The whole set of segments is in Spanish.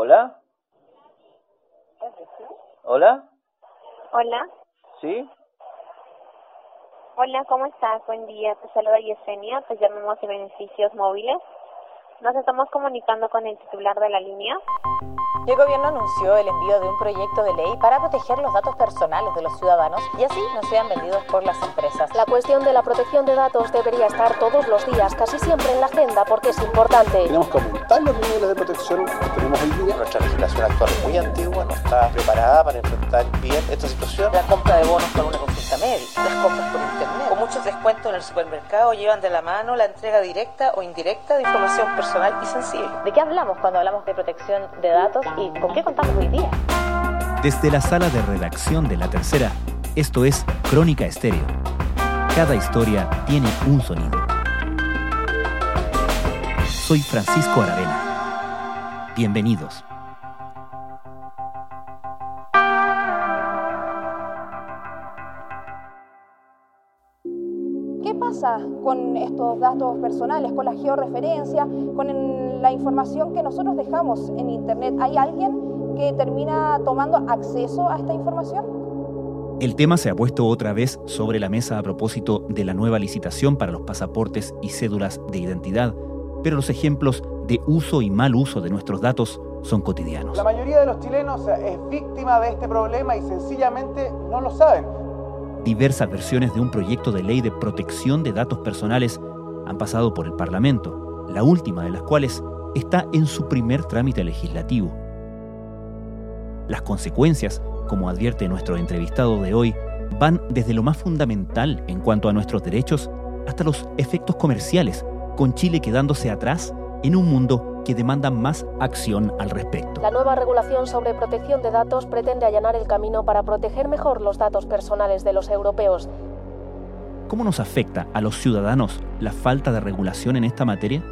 ¿Hola? ¿Hola? Hola. ¿Sí? Hola, ¿cómo estás? Buen día. Te saluda Yesenia. Te llamamos de beneficios móviles. Nos estamos comunicando con el titular de la línea. El gobierno anunció el envío de un proyecto de ley para proteger los datos personales de los ciudadanos y así no sean vendidos por las empresas. La cuestión de la protección de datos debería estar todos los días, casi siempre en la agenda, porque es importante. Tenemos que aumentar los niveles de protección que tenemos hoy día. Nuestra legislación actual es muy antigua, no está preparada para enfrentar bien esta situación. La compra de bonos con una consulta médica, las compras por internet, con muchos descuentos en el supermercado llevan de la mano la entrega directa o indirecta de información personal y sensible. ¿De qué hablamos cuando hablamos de protección de datos y con qué contamos hoy día? Desde la sala de redacción de La Tercera, esto es Crónica Estéreo. Cada historia tiene un sonido. Soy Francisco Aravena. Bienvenidos. ¿Qué pasa con estos datos personales, con la georreferencia, con la información que nosotros dejamos en Internet? ¿Hay alguien que termina tomando acceso a esta información? El tema se ha puesto otra vez sobre la mesa a propósito de la nueva licitación para los pasaportes y cédulas de identidad, pero los ejemplos de uso y mal uso de nuestros datos son cotidianos. La mayoría de los chilenos es víctima de este problema y sencillamente no lo saben. Diversas versiones de un proyecto de ley de protección de datos personales han pasado por el Parlamento, la última de las cuales está en su primer trámite legislativo. Las consecuencias, como advierte nuestro entrevistado de hoy, van desde lo más fundamental en cuanto a nuestros derechos hasta los efectos comerciales, con Chile quedándose atrás en un mundo que demanda más acción al respecto. La nueva regulación sobre protección de datos pretende allanar el camino para proteger mejor los datos personales de los europeos. ¿Cómo nos afecta a los ciudadanos la falta de regulación en esta materia?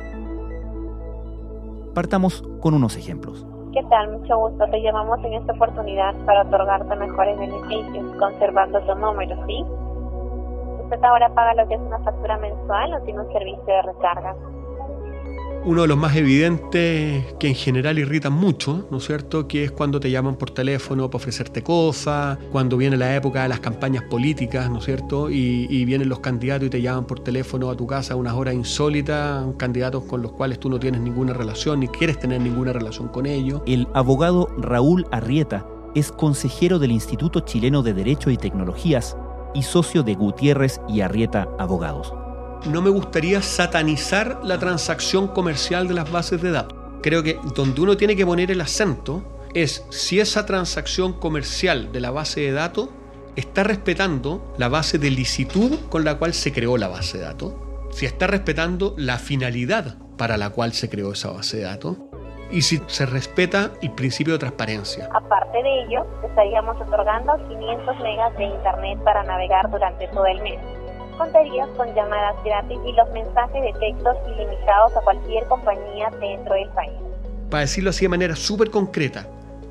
Partamos con unos ejemplos. ¿Qué tal? Mucho gusto. Te llamamos en esta oportunidad para otorgarte mejores beneficios, conservando tu número, ¿sí? Usted ahora paga lo que es una factura mensual o tiene un servicio de recarga. Uno de los más evidentes que en general irritan mucho, ¿no es cierto? Que es cuando te llaman por teléfono para ofrecerte cosas, cuando viene la época de las campañas políticas, ¿no es cierto? Y, vienen los candidatos y te llaman por teléfono a tu casa a unas horas insólitas, candidatos con los cuales tú no tienes ninguna relación ni quieres tener ninguna relación con ellos. El abogado Raúl Arrieta es consejero del Instituto Chileno de Derecho y Tecnologías y socio de Gutiérrez y Arrieta Abogados. No me gustaría satanizar la transacción comercial de las bases de datos. Creo que donde uno tiene que poner el acento es si esa transacción comercial de la base de datos está respetando la base de licitud con la cual se creó la base de datos, si está respetando la finalidad para la cual se creó esa base de datos y si se respeta el principio de transparencia. Aparte de ello, estaríamos otorgando 500 megas de internet para navegar durante todo el mes. Contarías con llamadas gratis y los mensajes de textos ilimitados a cualquier compañía dentro del país. para decirlo así de manera súper concreta,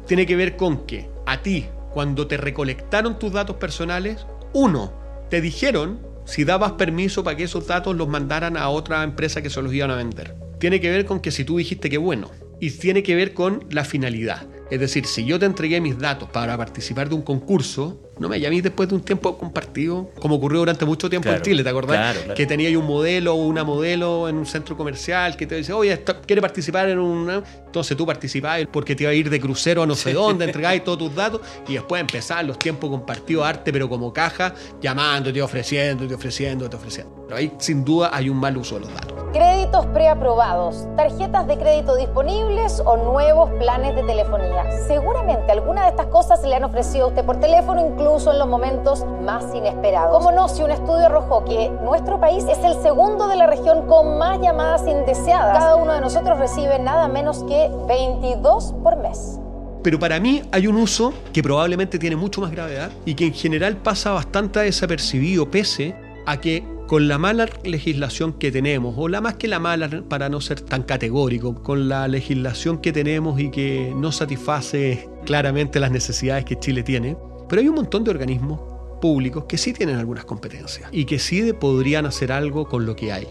tiene que ver con que a ti, cuando te recolectaron tus datos personales, uno, te dijeron si dabas permiso para que esos datos los mandaran a otra empresa que se los iban a vender. Tiene que ver con que si tú dijiste que bueno, y tiene que ver con la finalidad. Es decir, si yo te entregué mis datos para participar de un concurso, no me llamé después de un tiempo compartido, como ocurrió durante mucho tiempo Claro, en Chile, ¿te acordás? claro, claro. Que tenía ahí un modelo o una modelo en un centro comercial que te dice, oye, esto- quiere participar en una... Entonces tú participabas porque te iba a ir de crucero a no sé dónde, entregabas todos tus datos y después empezaban los tiempos compartidos, arte, pero como caja, llamándote, ofreciéndote, ofreciéndote, ofreciendo. Pero ahí sin duda hay un mal uso de los datos. Créditos preaprobados, tarjetas de crédito disponibles o nuevos planes de telefonía. Seguramente alguna de estas cosas se le han ofrecido a usted por teléfono, incluso en los momentos más inesperados. Como no, si un estudio arrojó que nuestro país es el segundo de la región con más llamadas indeseadas. Cada uno de nosotros recibe nada menos que 22 por mes. Pero para mí hay un uso que probablemente tiene mucho más gravedad y que en general pasa bastante desapercibido pese a que con la mala legislación que tenemos, o la más que la mala para no ser tan categórico, con la legislación que tenemos y que no satisface claramente las necesidades que Chile tiene, pero hay un montón de organismos públicos que sí tienen algunas competencias y que sí podrían hacer algo con lo que hay.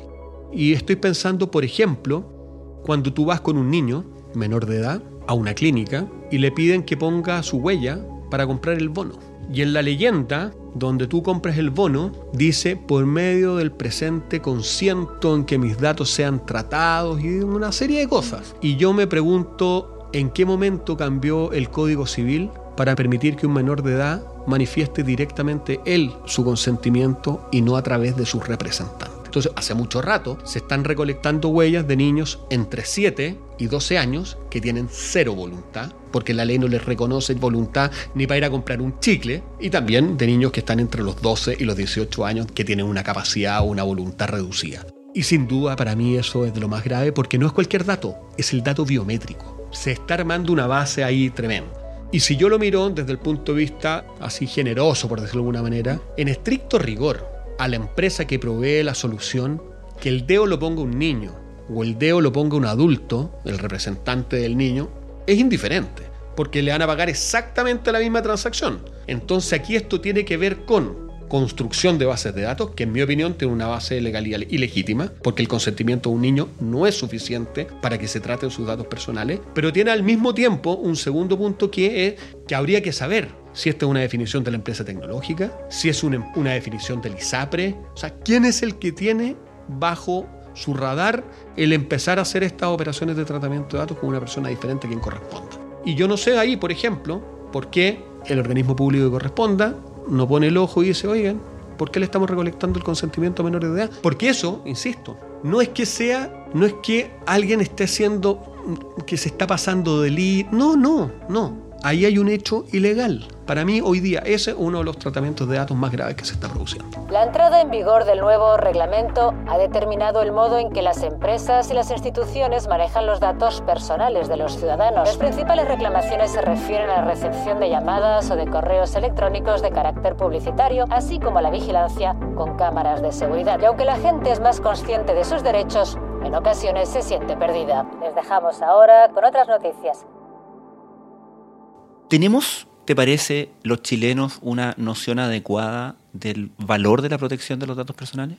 Y estoy pensando, por ejemplo, cuando tú vas con un niño menor de edad a una clínica y le piden que ponga su huella para comprar el bono. Y en la leyenda, donde tú compras el bono, dice, por medio del presente consiento en que mis datos sean tratados y una serie de cosas. Y yo me pregunto, ¿en qué momento cambió el Código Civil para permitir que un menor de edad manifieste directamente él su consentimiento y no a través de sus representantes? Entonces, hace mucho rato se están recolectando huellas de niños entre 7 y 12 años que tienen cero voluntad, porque la ley no les reconoce voluntad ni para ir a comprar un chicle, y también de niños que están entre los 12 y los 18 años que tienen una capacidad o una voluntad reducida. Y sin duda para mí eso es de lo más grave porque no es cualquier dato, es el dato biométrico. Se está armando una base ahí tremenda. Y si yo lo miro desde el punto de vista así generoso, por decirlo de alguna manera, en estricto rigor, a la empresa que provee la solución que el DEO lo ponga un niño o el DEO lo ponga un adulto, el representante del niño, es indiferente, porque le van a pagar exactamente la misma transacción. Entonces aquí esto tiene que ver con construcción de bases de datos, que en mi opinión tiene una base legal y ilegítima, porque el consentimiento de un niño no es suficiente para que se traten sus datos personales, pero tiene al mismo tiempo un segundo punto que es que habría que saber si esta es una definición de la empresa tecnológica, si es una, definición del ISAPRE, o sea, quién es el que tiene bajo su radar el empezar a hacer estas operaciones de tratamiento de datos con una persona diferente a quien corresponda. Y yo no sé ahí, por ejemplo, por qué el organismo público que corresponda no pone el ojo y dice, oigan, ¿por qué le estamos recolectando el consentimiento a menores de edad? Porque eso, insisto, no es que sea, no es que alguien esté haciendo, que se está pasando de li... No, no, no. Ahí hay un hecho ilegal. Para mí, hoy día, ese es uno de los tratamientos de datos más graves que se está produciendo. La entrada en vigor del nuevo reglamento ha determinado el modo en que las empresas y las instituciones manejan los datos personales de los ciudadanos. Las principales reclamaciones se refieren a la recepción de llamadas o de correos electrónicos de carácter publicitario, así como a la vigilancia con cámaras de seguridad. Y aunque la gente es más consciente de sus derechos, en ocasiones se siente perdida. Les dejamos ahora con otras noticias. ¿Tenemos ¿Te parece los chilenos una noción adecuada del valor de la protección de los datos personales?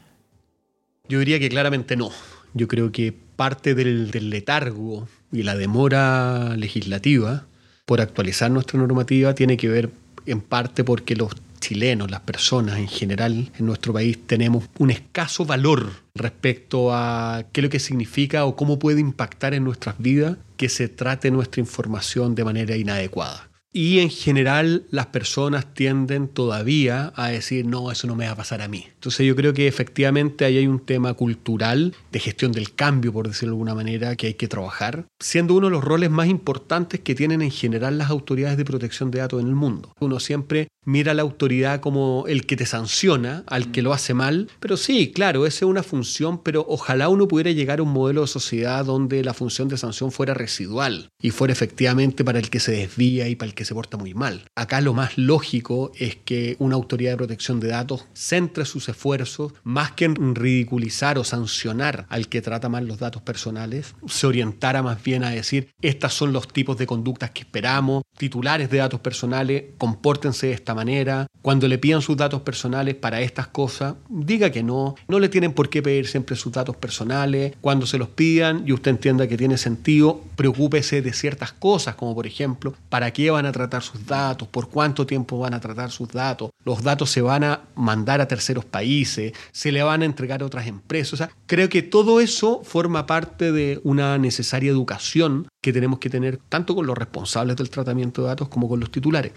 Yo diría que claramente no. Yo creo que parte del, letargo y la demora legislativa por actualizar nuestra normativa tiene que ver en parte porque los chilenos, las personas en general en nuestro país tenemos un escaso valor respecto a qué es lo que significa o cómo puede impactar en nuestras vidas que se trate nuestra información de manera inadecuada. Y en general las personas tienden todavía a decir, no, eso no me va a pasar a mí. Entonces yo creo que efectivamente ahí hay un tema cultural de gestión del cambio, por decirlo de alguna manera, que hay que trabajar, siendo uno de los roles más importantes que tienen en general las autoridades de protección de datos en el mundo. Uno siempre mira a la autoridad como el que te sanciona, al que lo hace mal, pero sí, claro, esa es una función, pero ojalá uno pudiera llegar a un modelo de sociedad donde la función de sanción fuera residual y fuera efectivamente para el que se desvía y para el que se porta muy mal. Acá lo más lógico es que una autoridad de protección de datos centre sus esfuerzos, más que en ridiculizar o sancionar al que trata mal los datos personales, se orientara más bien a decir, estos son los tipos de conductas que esperamos, titulares de datos personales, compórtense de esta manera, cuando le pidan sus datos personales para estas cosas, diga que no, no le tienen por qué pedir siempre sus datos personales, cuando se los pidan y usted entienda que tiene sentido, preocúpese de ciertas cosas, como por ejemplo, para qué van a tratar sus datos, por cuánto tiempo van a tratar sus datos, los datos se van a mandar a terceros países, se le van a entregar a otras empresas, o sea, creo que todo eso forma parte de una necesaria educación que tenemos que tener tanto con los responsables del tratamiento de datos como con los titulares.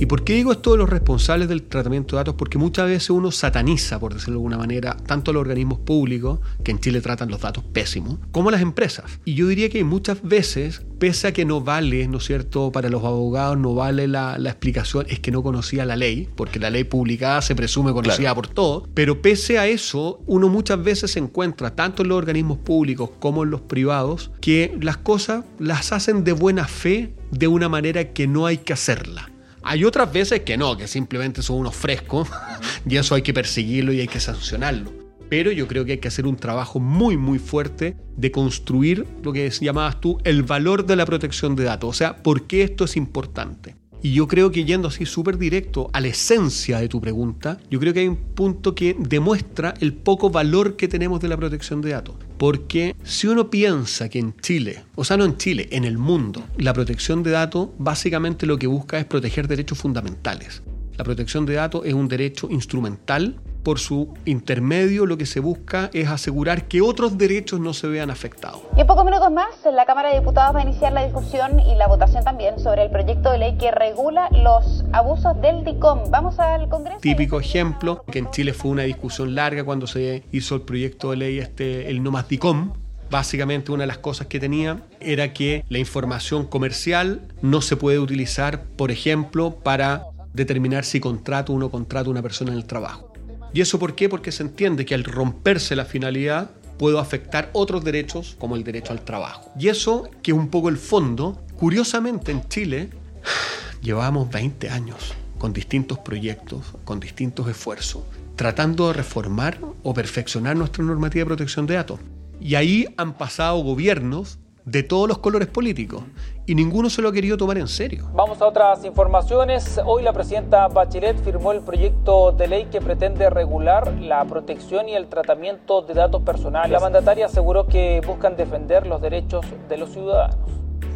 ¿Y por qué digo esto de los responsables del tratamiento de datos? Porque muchas veces uno sataniza, por decirlo de alguna manera, tanto a los organismos públicos, que en Chile tratan los datos pésimos, como a las empresas. Y yo diría que muchas veces, pese a que no vale, ¿no es cierto?, para los abogados no vale la, explicación, es que no conocía la ley, porque la ley publicada se presume conocida por todos, pero pese a eso, uno muchas veces se encuentra, tanto en los organismos públicos como en los privados, que las cosas las hacen de buena fe de una manera que no hay que hacerla. Hay otras veces que no, que simplemente son unos frescos y eso hay que perseguirlo y hay que sancionarlo. Pero yo creo que hay que hacer un trabajo muy, muy fuerte de construir lo que llamabas tú el valor de la protección de datos. O sea, ¿por qué esto es importante? Y yo creo que yendo así súper directo a la esencia de tu pregunta, yo creo que hay un punto que demuestra el poco valor que tenemos de la protección de datos. Porque si uno piensa que en Chile, o sea, no en Chile, en el mundo, la protección de datos básicamente lo que busca es proteger derechos fundamentales. La protección de datos es un derecho instrumental por su intermedio lo que se busca es asegurar que otros derechos no se vean afectados. Y en pocos minutos más, la Cámara de Diputados va a iniciar la discusión y la votación también sobre el proyecto de ley que regula los abusos del DICOM. Vamos al Congreso. Típico ejemplo, que en Chile fue una discusión larga cuando se hizo el proyecto de ley este, el no más DICOM, Básicamente una de las cosas que tenía era que la información comercial no se puede utilizar, por ejemplo, para determinar si contrato o no contrato a una persona en el trabajo. ¿Y eso por qué? Porque se entiende que al romperse la finalidad puedo afectar otros derechos como el derecho al trabajo. Y eso, que es un poco el fondo, curiosamente en Chile llevamos 20 años con distintos proyectos, con distintos esfuerzos, tratando de reformar o perfeccionar nuestra normativa de protección de datos. Y ahí han pasado gobiernos de todos los colores políticos y ninguno se lo ha querido tomar en serio. Vamos a otras informaciones. Hoy la presidenta Bachelet firmó el proyecto de ley que pretende regular la protección y el tratamiento de datos personales. La mandataria aseguró que buscan defender los derechos de los ciudadanos.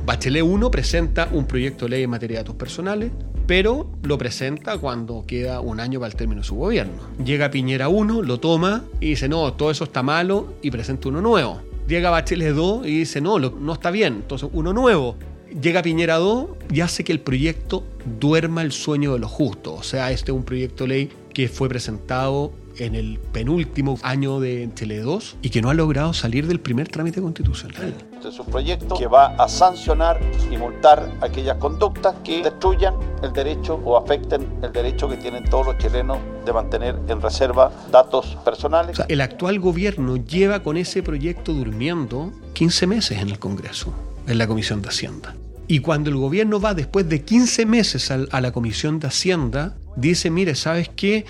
Bachelet 1 presenta un proyecto de ley en materia de datos personales, pero lo presenta cuando queda un año para el término de su gobierno. Llega Piñera 1, lo toma y dice, no, todo eso está malo y presenta uno nuevo Llega Bachelet 2 y dice, no, no está bien, entonces uno nuevo. Llega Piñera 2 y hace que el proyecto duerma el sueño de los justos. O sea, este es un proyecto de ley que fue presentado en el penúltimo año de Chile 2 y que no ha logrado salir del primer trámite constitucional. Este es un proyecto que va a sancionar y multar aquellas conductas que destruyan el derecho o afecten el derecho que tienen todos los chilenos de mantener en reserva datos personales. el actual gobierno lleva con ese proyecto durmiendo 15 meses en el Congreso, en la Comisión de Hacienda. Y cuando el gobierno va después de 15 meses a la Comisión de Hacienda, dice, mire, ¿sabes qué?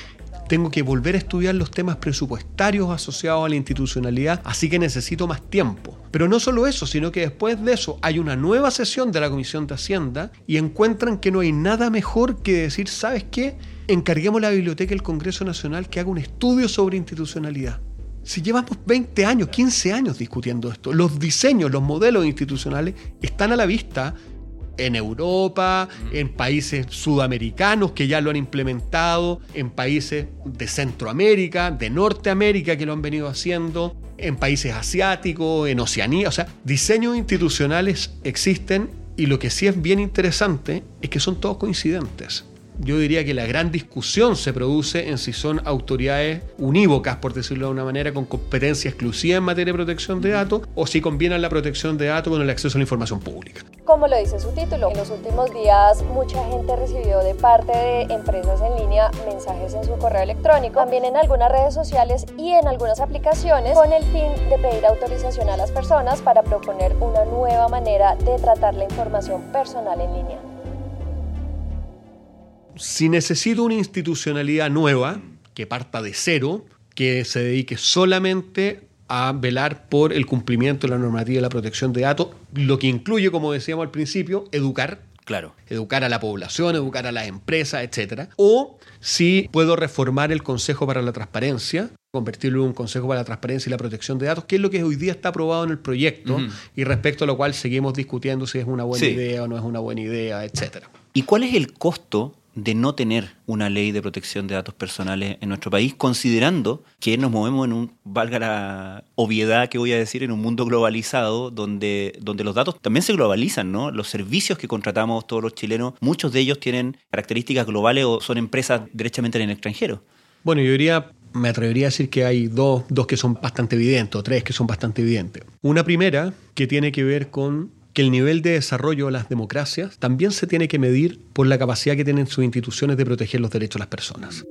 Tengo que volver a estudiar los temas presupuestarios asociados a la institucionalidad, así que necesito más tiempo. Pero no solo eso, sino que después de eso hay una nueva sesión de la Comisión de Hacienda y encuentran que no hay nada mejor que decir, ¿sabes qué? Encarguemos la Biblioteca del Congreso Nacional que haga un estudio sobre institucionalidad. Si llevamos 20 años, 15 años discutiendo esto, los diseños, los modelos institucionales están a la vista en Europa, en países sudamericanos que ya lo han implementado, en países de Centroamérica, de Norteamérica que lo han venido haciendo, en países asiáticos, en Oceanía. O sea, diseños institucionales existen y lo que sí es bien interesante es que son todos coincidentes yo diría que la gran discusión se produce en si son autoridades unívocas, por decirlo de una manera, con competencia exclusiva en materia de protección de datos, o si combinan la protección de datos con el acceso a la información pública. Como lo dice su título, en los últimos días mucha gente recibió de parte de empresas en línea mensajes en su correo electrónico, también en algunas redes sociales y en algunas aplicaciones, con el fin de pedir autorización a las personas para proponer una nueva manera de tratar la información personal en línea si necesito una institucionalidad nueva, que parta de cero, que se dedique solamente a velar por el cumplimiento de la normativa de la protección de datos, lo que incluye, como decíamos al principio, educar. Claro. Educar a la población, educar a las empresas, etc. O si puedo reformar el Consejo para la Transparencia, convertirlo en un Consejo para la Transparencia y la Protección de Datos, que es lo que hoy día está aprobado en el proyecto y respecto a lo cual seguimos discutiendo si es una buena idea o no es una buena idea, etc. ¿Y cuál es el costo de no tener una ley de protección de datos personales en nuestro país, considerando que nos movemos en un, valga la obviedad que voy a decir, en un mundo globalizado donde, donde los datos también se globalizan, ¿no? Los servicios que contratamos todos los chilenos, muchos de ellos tienen características globales o son empresas derechamente en el extranjero. Bueno, yo diría me atrevería a decir que hay dos, dos que son bastante evidentes, o tres que son bastante evidentes. Una primera que tiene que ver con que el nivel de desarrollo de las democracias también se tiene que medir por la capacidad que tienen sus instituciones de proteger los derechos de las personas.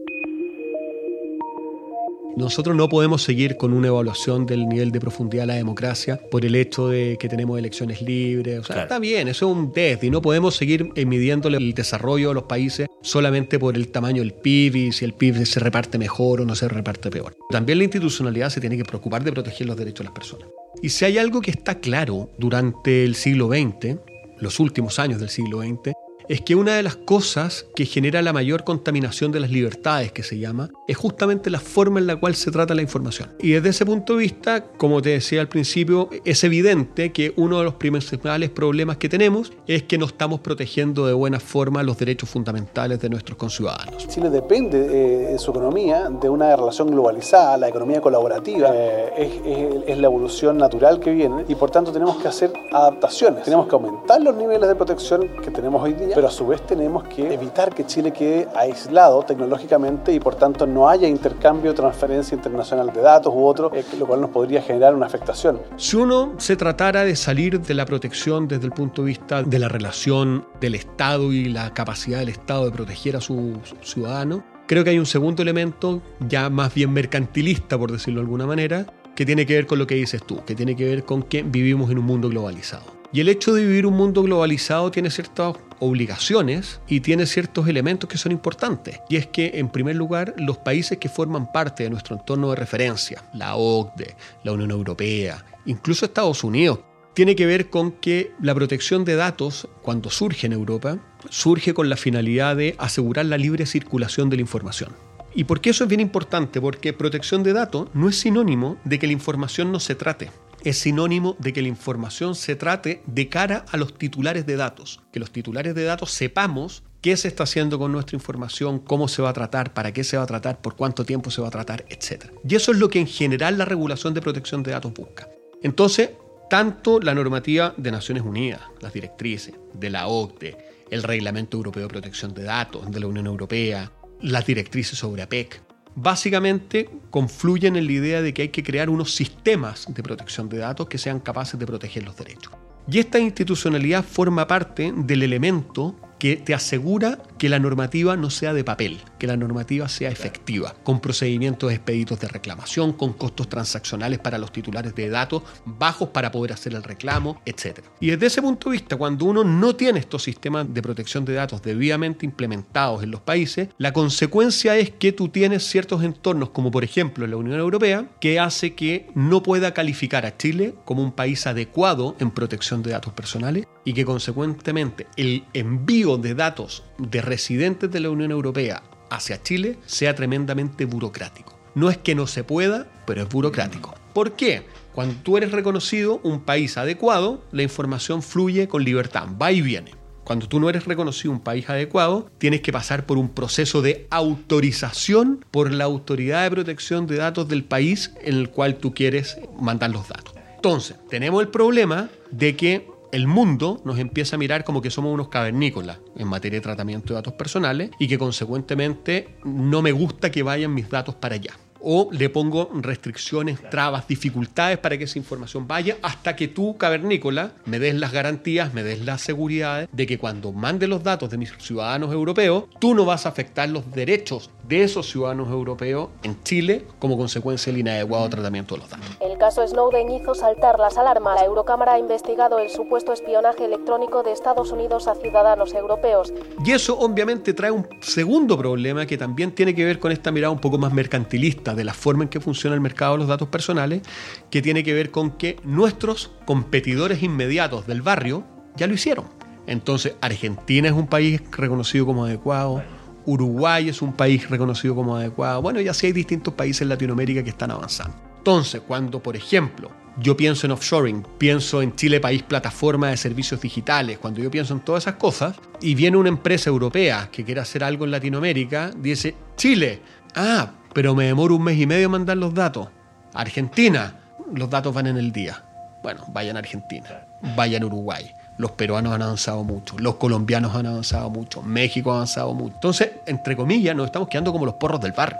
Nosotros no podemos seguir con una evaluación del nivel de profundidad de la democracia por el hecho de que tenemos elecciones libres. O sea, está bien, eso es un test y no podemos seguir midiendo el desarrollo de los países solamente por el tamaño del PIB y si el PIB se reparte mejor o no se reparte peor. También la institucionalidad se tiene que preocupar de proteger los derechos de las personas. Y si hay algo que está claro durante el siglo XX, los últimos años del siglo XX, es que una de las cosas que genera la mayor contaminación de las libertades, que se llama, es justamente la forma en la cual se trata la información. Y desde ese punto de vista, como te decía al principio, es evidente que uno de los principales problemas que tenemos es que no estamos protegiendo de buena forma los derechos fundamentales de nuestros conciudadanos. Chile depende de su economía de una relación globalizada, la economía colaborativa eh, es, es la evolución natural que viene y por tanto tenemos que hacer adaptaciones. Tenemos que aumentar los niveles de protección que tenemos hoy día, pero a su vez tenemos que evitar que Chile quede aislado tecnológicamente y por tanto no haya intercambio, transferencia internacional de datos u otro, eh, lo cual nos podría generar una afectación. Si uno se tratara de salir de la protección desde el punto de vista de la relación del Estado y la capacidad del Estado de proteger a sus ciudadanos, creo que hay un segundo elemento ya más bien mercantilista, por decirlo de alguna manera, que tiene que ver con lo que dices tú, que tiene que ver con que vivimos en un mundo globalizado. Y el hecho de vivir un mundo globalizado tiene ciertas obligaciones y tiene ciertos elementos que son importantes. Y es que, en primer lugar, los países que forman parte de nuestro entorno de referencia, la OCDE, la Unión Europea, incluso Estados Unidos, tiene que ver con que la protección de datos, cuando surge en Europa, surge con la finalidad de asegurar la libre circulación de la información. ¿Y por qué eso es bien importante? Porque protección de datos no es sinónimo de que la información no se trate es sinónimo de que la información se trate de cara a los titulares de datos, que los titulares de datos sepamos qué se está haciendo con nuestra información, cómo se va a tratar, para qué se va a tratar, por cuánto tiempo se va a tratar, etc. Y eso es lo que en general la regulación de protección de datos busca. Entonces, tanto la normativa de Naciones Unidas, las directrices, de la OCDE, el Reglamento Europeo de Protección de Datos de la Unión Europea, las directrices sobre APEC, básicamente confluyen en la idea de que hay que crear unos sistemas de protección de datos que sean capaces de proteger los derechos. Y esta institucionalidad forma parte del elemento que te asegura que la normativa no sea de papel, que la normativa sea efectiva, con procedimientos expeditos de reclamación, con costos transaccionales para los titulares de datos bajos para poder hacer el reclamo, etc. Y desde ese punto de vista, cuando uno no tiene estos sistemas de protección de datos debidamente implementados en los países, la consecuencia es que tú tienes ciertos entornos, como por ejemplo la Unión Europea, que hace que no pueda calificar a Chile como un país adecuado en protección de datos personales y que consecuentemente el envío de datos de residentes de la Unión Europea hacia Chile sea tremendamente burocrático. No es que no se pueda, pero es burocrático. ¿Por qué? Cuando tú eres reconocido un país adecuado, la información fluye con libertad, va y viene. Cuando tú no eres reconocido un país adecuado, tienes que pasar por un proceso de autorización por la autoridad de protección de datos del país en el cual tú quieres mandar los datos. Entonces, tenemos el problema de que el mundo nos empieza a mirar como que somos unos cavernícolas en materia de tratamiento de datos personales y que consecuentemente no me gusta que vayan mis datos para allá o le pongo restricciones, trabas, dificultades para que esa información vaya hasta que tú, cavernícola, me des las garantías, me des las seguridades de que cuando mande los datos de mis ciudadanos europeos, tú no vas a afectar los derechos de esos ciudadanos europeos en Chile como consecuencia del inadecuado tratamiento de los datos. El caso Snowden hizo saltar las alarmas. La Eurocámara ha investigado el supuesto espionaje electrónico de Estados Unidos a ciudadanos europeos. Y eso obviamente trae un segundo problema que también tiene que ver con esta mirada un poco más mercantilista de la forma en que funciona el mercado de los datos personales, que tiene que ver con que nuestros competidores inmediatos del barrio ya lo hicieron. Entonces, Argentina es un país reconocido como adecuado, Uruguay es un país reconocido como adecuado, bueno, ya sí hay distintos países en Latinoamérica que están avanzando. Entonces, cuando, por ejemplo, yo pienso en offshoring, pienso en Chile país plataforma de servicios digitales, cuando yo pienso en todas esas cosas, y viene una empresa europea que quiere hacer algo en Latinoamérica, dice, Chile, ah, pero me demoro un mes y medio en mandar los datos. Argentina, los datos van en el día. Bueno, vayan a Argentina, vayan a Uruguay. Los peruanos han avanzado mucho, los colombianos han avanzado mucho, México ha avanzado mucho. Entonces, entre comillas, nos estamos quedando como los porros del barrio.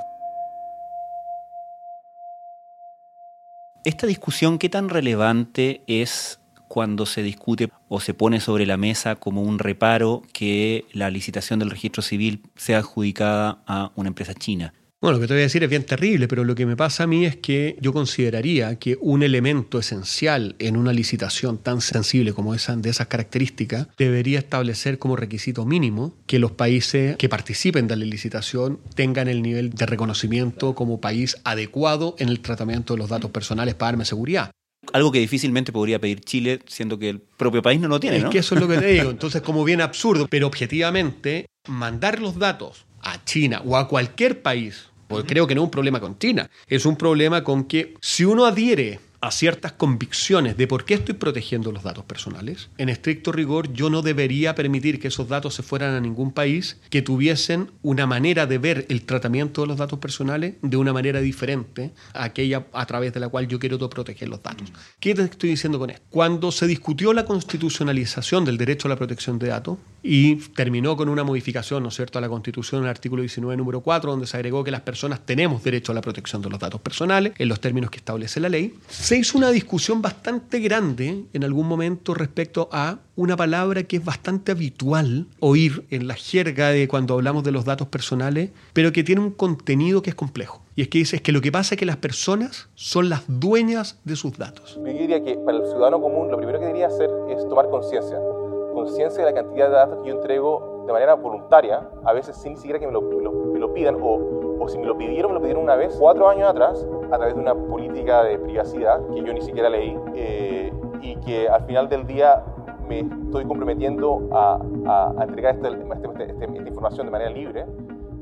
Esta discusión, ¿qué tan relevante es cuando se discute o se pone sobre la mesa como un reparo que la licitación del registro civil sea adjudicada a una empresa china? Bueno, lo que te voy a decir es bien terrible, pero lo que me pasa a mí es que yo consideraría que un elemento esencial en una licitación tan sensible como esa, de esas características, debería establecer como requisito mínimo que los países que participen de la licitación tengan el nivel de reconocimiento como país adecuado en el tratamiento de los datos personales para darme seguridad. algo que difícilmente podría pedir Chile, siendo que el propio país no lo tiene. Es ¿no? que eso es lo que te digo. Entonces, como bien absurdo, pero objetivamente, mandar los datos a China o a cualquier país, porque creo que no es un problema con China, es un problema con que si uno adhiere a ciertas convicciones de por qué estoy protegiendo los datos personales, en estricto rigor yo no debería permitir que esos datos se fueran a ningún país que tuviesen una manera de ver el tratamiento de los datos personales de una manera diferente a aquella a través de la cual yo quiero proteger los datos. ¿Qué te estoy diciendo con esto? Cuando se discutió la constitucionalización del derecho a la protección de datos y terminó con una modificación, ¿no es cierto?, a la Constitución, el artículo 19, número 4, donde se agregó que las personas tenemos derecho a la protección de los datos personales en los términos que establece la ley, se hizo una discusión bastante grande en algún momento respecto a una palabra que es bastante habitual oír en la jerga de cuando hablamos de los datos personales, pero que tiene un contenido que es complejo. Y es que dice es que lo que pasa es que las personas son las dueñas de sus datos. Yo diría que para el ciudadano común lo primero que debería hacer es tomar conciencia. Conciencia de la cantidad de datos que yo entrego de manera voluntaria, a veces sin siquiera que me lo, me lo, me lo pidan, o, o si me lo pidieron, me lo pidieron una vez, cuatro años atrás, a través de una política de privacidad que yo ni siquiera leí, eh, y que al final del día me estoy comprometiendo a, entregar esta, esta, esta, esta información de manera libre,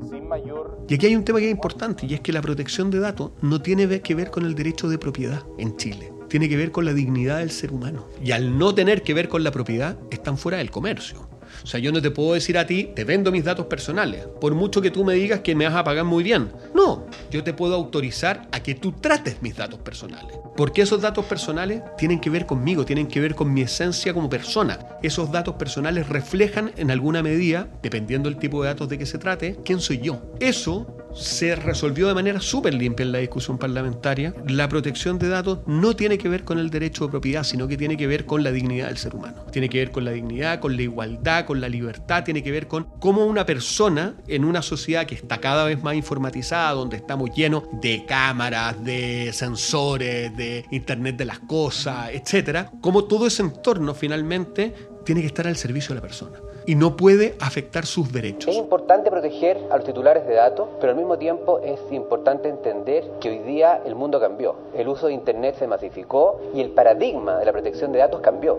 sin mayor... Y aquí hay un tema que es importante, y es que la protección de datos no tiene que ver con el derecho de propiedad en Chile. Tiene que ver con la dignidad del ser humano. Y al no tener que ver con la propiedad, están fuera del comercio. O sea, yo no te puedo decir a ti, te vendo mis datos personales, por mucho que tú me digas que me vas a pagar muy bien. No, yo te puedo autorizar a que tú trates mis datos personales. Porque esos datos personales tienen que ver conmigo, tienen que ver con mi esencia como persona. Esos datos personales reflejan en alguna medida, dependiendo del tipo de datos de que se trate, quién soy yo. Eso se resolvió de manera súper limpia en la discusión parlamentaria. La protección de datos no tiene que ver con el derecho de propiedad, sino que tiene que ver con la dignidad del ser humano. Tiene que ver con la dignidad, con la igualdad, con la libertad, tiene que ver con cómo una persona en una sociedad que está cada vez más informatizada, donde estamos llenos de cámaras, de sensores, de Internet de las cosas, etcétera, cómo todo ese entorno finalmente tiene que estar al servicio de la persona y no puede afectar sus derechos. Es importante proteger a los titulares de datos, pero al mismo tiempo es importante entender que hoy día el mundo cambió. El uso de Internet se masificó y el paradigma de la protección de datos cambió.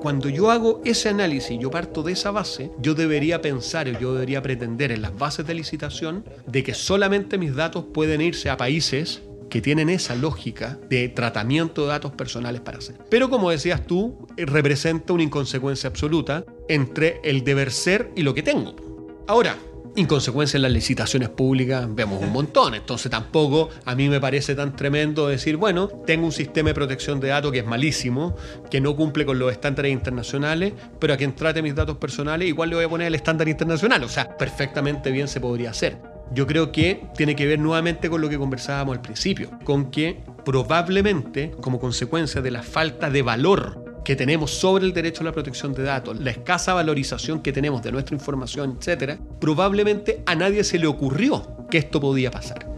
Cuando yo hago ese análisis, yo parto de esa base, yo debería pensar, yo debería pretender en las bases de licitación de que solamente mis datos pueden irse a países que tienen esa lógica de tratamiento de datos personales para hacer. Pero como decías tú, representa una inconsecuencia absoluta entre el deber ser y lo que tengo. Ahora, inconsecuencia en las licitaciones públicas vemos un montón, entonces tampoco a mí me parece tan tremendo decir, bueno, tengo un sistema de protección de datos que es malísimo, que no cumple con los estándares internacionales, pero a quien trate mis datos personales igual le voy a poner el estándar internacional, o sea, perfectamente bien se podría hacer. Yo creo que tiene que ver nuevamente con lo que conversábamos al principio, con que probablemente como consecuencia de la falta de valor que tenemos sobre el derecho a la protección de datos, la escasa valorización que tenemos de nuestra información, etcétera, probablemente a nadie se le ocurrió que esto podía pasar.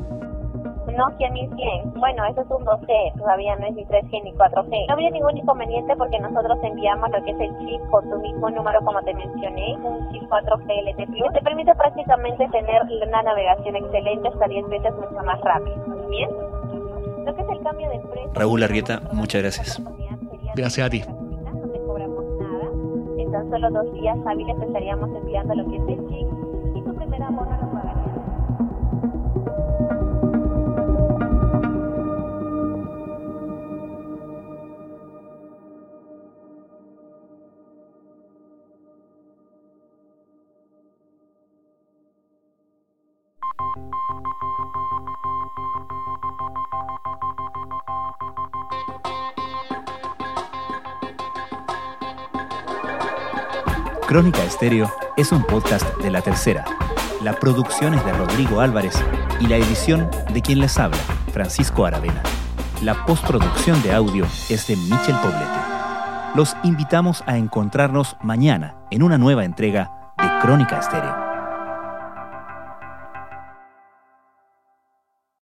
Nokia 1100, bueno, eso es un 2G, todavía no es ni 3G ni 4G. No habría ningún inconveniente porque nosotros enviamos lo que es el chip con tu mismo número, como te mencioné, un chip 4G LT Plus. Te permite prácticamente tener una navegación excelente hasta 10 veces mucho más rápido. Bien, lo que es el cambio de precio. Raúl Arrieta, muchas gracias. Gracias a ti. No te cobramos nada. En tan solo dos días hábiles estaríamos enviando lo que es el chip y tu primera abono Crónica Estéreo es un podcast de La Tercera. La producción es de Rodrigo Álvarez y la edición de quien les habla, Francisco Aravena. La postproducción de audio es de Michel Poblete. Los invitamos a encontrarnos mañana en una nueva entrega de Crónica Estéreo.